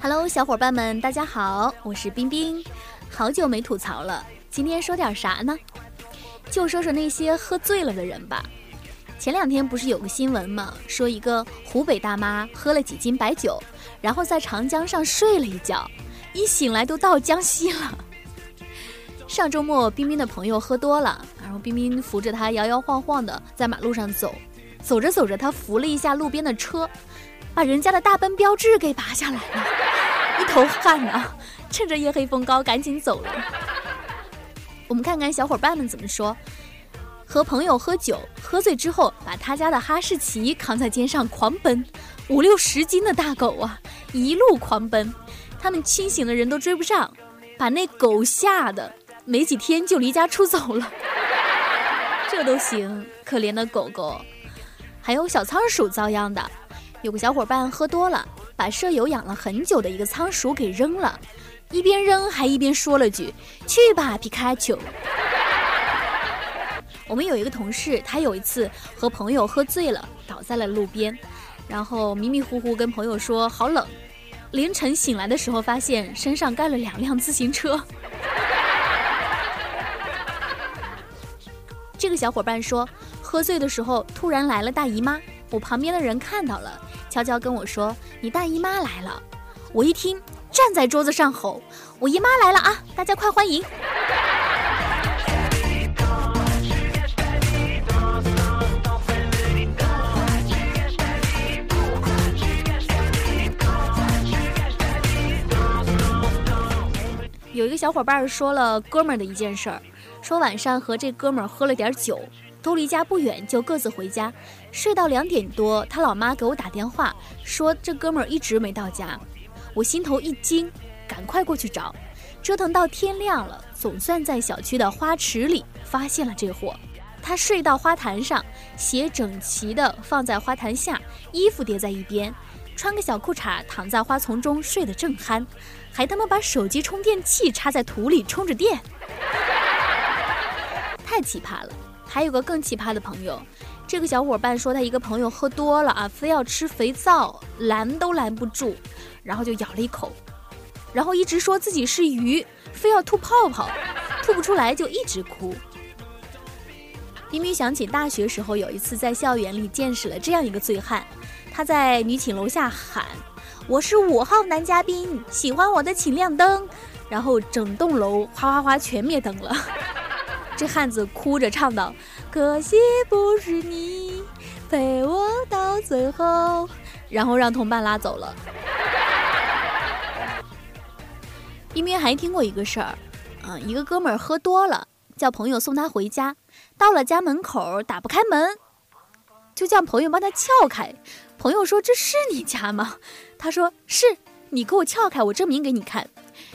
Hello，小伙伴们，大家好，我是冰冰，好久没吐槽了，今天说点啥呢？就说说那些喝醉了的人吧。前两天不是有个新闻吗？说一个湖北大妈喝了几斤白酒，然后在长江上睡了一觉，一醒来都到江西了。上周末，冰冰的朋友喝多了，然后冰冰扶着他摇摇晃晃的在马路上走，走着走着，他扶了一下路边的车，把人家的大奔标志给拔下来了，一头汗呐，趁着夜黑风高赶紧走了。我们看看小伙伴们怎么说。和朋友喝酒，喝醉之后把他家的哈士奇扛在肩上狂奔，五六十斤的大狗啊，一路狂奔，他们清醒的人都追不上，把那狗吓得没几天就离家出走了。这都行，可怜的狗狗。还有小仓鼠遭殃的，有个小伙伴喝多了，把舍友养了很久的一个仓鼠给扔了，一边扔还一边说了句：“去吧，皮卡丘。”我们有一个同事，他有一次和朋友喝醉了，倒在了路边，然后迷迷糊糊跟朋友说好冷。凌晨醒来的时候，发现身上盖了两辆自行车。这个小伙伴说，喝醉的时候突然来了大姨妈，我旁边的人看到了，悄悄跟我说：“你大姨妈来了。”我一听，站在桌子上吼：“我姨妈来了啊！大家快欢迎！”有一个小伙伴说了哥们儿的一件事儿，说晚上和这哥们儿喝了点酒，都离家不远，就各自回家，睡到两点多，他老妈给我打电话说这哥们儿一直没到家，我心头一惊，赶快过去找，折腾到天亮了，总算在小区的花池里发现了这货，他睡到花坛上，鞋整齐的放在花坛下，衣服叠在一边。穿个小裤衩躺在花丛中睡得正酣，还他妈把手机充电器插在土里充着电，太奇葩了！还有个更奇葩的朋友，这个小伙伴说他一个朋友喝多了啊，非要吃肥皂，拦都拦不住，然后就咬了一口，然后一直说自己是鱼，非要吐泡泡，吐不出来就一直哭。冰冰想起大学时候有一次在校园里见识了这样一个醉汉。他在女寝楼下喊：“我是五号男嘉宾，喜欢我的请亮灯。”然后整栋楼哗哗哗全灭灯了。这汉子哭着唱道：“可惜不是你陪我到最后。”然后让同伴拉走了。冰冰还听过一个事儿，啊，一个哥们儿喝多了，叫朋友送他回家，到了家门口打不开门，就叫朋友帮他撬开。朋友说：“这是你家吗？”他说：“是，你给我撬开，我证明给你看。”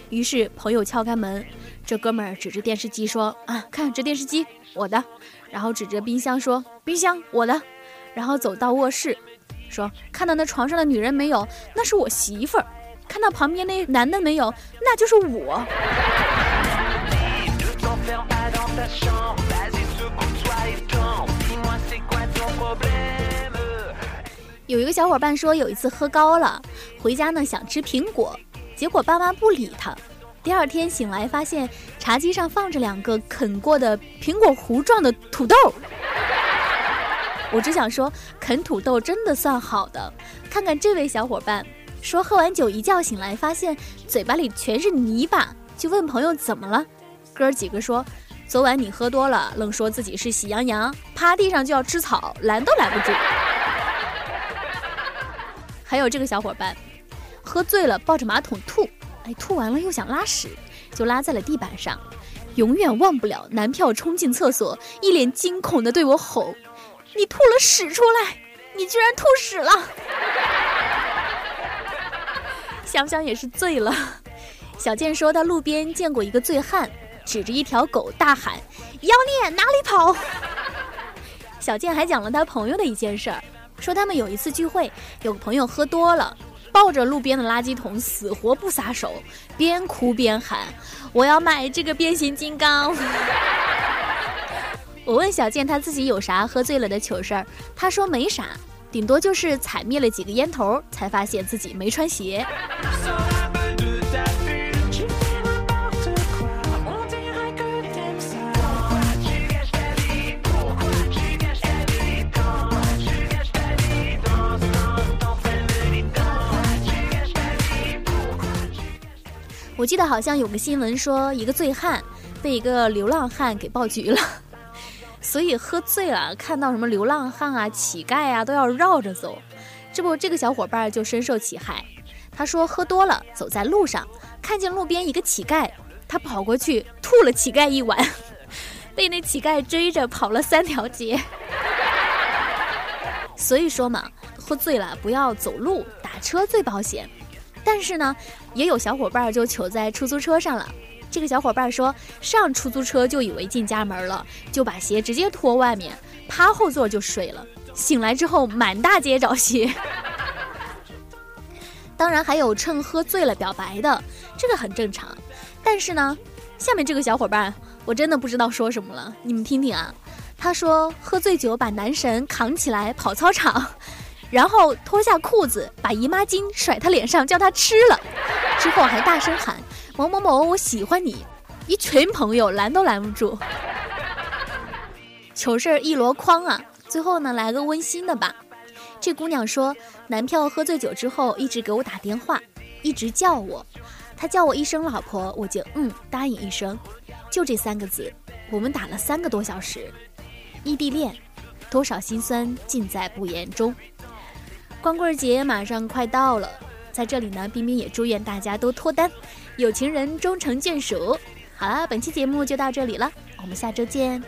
于是朋友撬开门，这哥们儿指着电视机说：“啊，看这电视机，我的。”然后指着冰箱说：“冰箱，我的。”然后走到卧室，说：“看到那床上的女人没有？那是我媳妇儿。看到旁边那男的没有？那就是我。”有一个小伙伴说，有一次喝高了，回家呢想吃苹果，结果爸妈不理他。第二天醒来，发现茶几上放着两个啃过的苹果核状的土豆。我只想说，啃土豆真的算好的。看看这位小伙伴，说喝完酒一觉醒来，发现嘴巴里全是泥巴，就问朋友怎么了。哥几个说，昨晚你喝多了，愣说自己是喜羊羊，趴地上就要吃草，拦都拦不住。还有这个小伙伴，喝醉了抱着马桶吐，哎，吐完了又想拉屎，就拉在了地板上，永远忘不了男票冲进厕所，一脸惊恐的对我吼：“你吐了屎出来！你居然吐屎了！”想想也是醉了。小健说他路边见过一个醉汉，指着一条狗大喊：“妖孽哪里跑！”小健还讲了他朋友的一件事儿，说他们有一次聚会，有个朋友喝多了，抱着路边的垃圾桶死活不撒手，边哭边喊：“我要买这个变形金刚。”我问小健他自己有啥喝醉了的糗事儿，他说没啥，顶多就是踩灭了几个烟头，才发现自己没穿鞋。我记得好像有个新闻说，一个醉汉被一个流浪汉给爆菊了，所以喝醉了看到什么流浪汉啊、乞丐啊都要绕着走。这不，这个小伙伴就深受其害。他说喝多了走在路上，看见路边一个乞丐，他跑过去吐了乞丐一碗，被那乞丐追着跑了三条街。所以说嘛，喝醉了不要走路，打车最保险。但是呢，也有小伙伴就糗在出租车上了。这个小伙伴说，上出租车就以为进家门了，就把鞋直接脱外面，趴后座就睡了。醒来之后满大街找鞋。当然还有趁喝醉了表白的，这个很正常。但是呢，下面这个小伙伴我真的不知道说什么了，你们听听啊。他说喝醉酒把男神扛起来跑操场。然后脱下裤子，把姨妈巾甩他脸上，叫他吃了，之后还大声喊某某某，我喜欢你，一群朋友拦都拦不住。糗事儿一箩筐啊！最后呢，来个温馨的吧。这姑娘说，男票喝醉酒之后一直给我打电话，一直叫我，他叫我一声老婆，我就嗯答应一声，就这三个字，我们打了三个多小时，异地恋，多少心酸尽在不言中。光棍节马上快到了，在这里呢，冰冰也祝愿大家都脱单，有情人终成眷属。好了，本期节目就到这里了，我们下周见。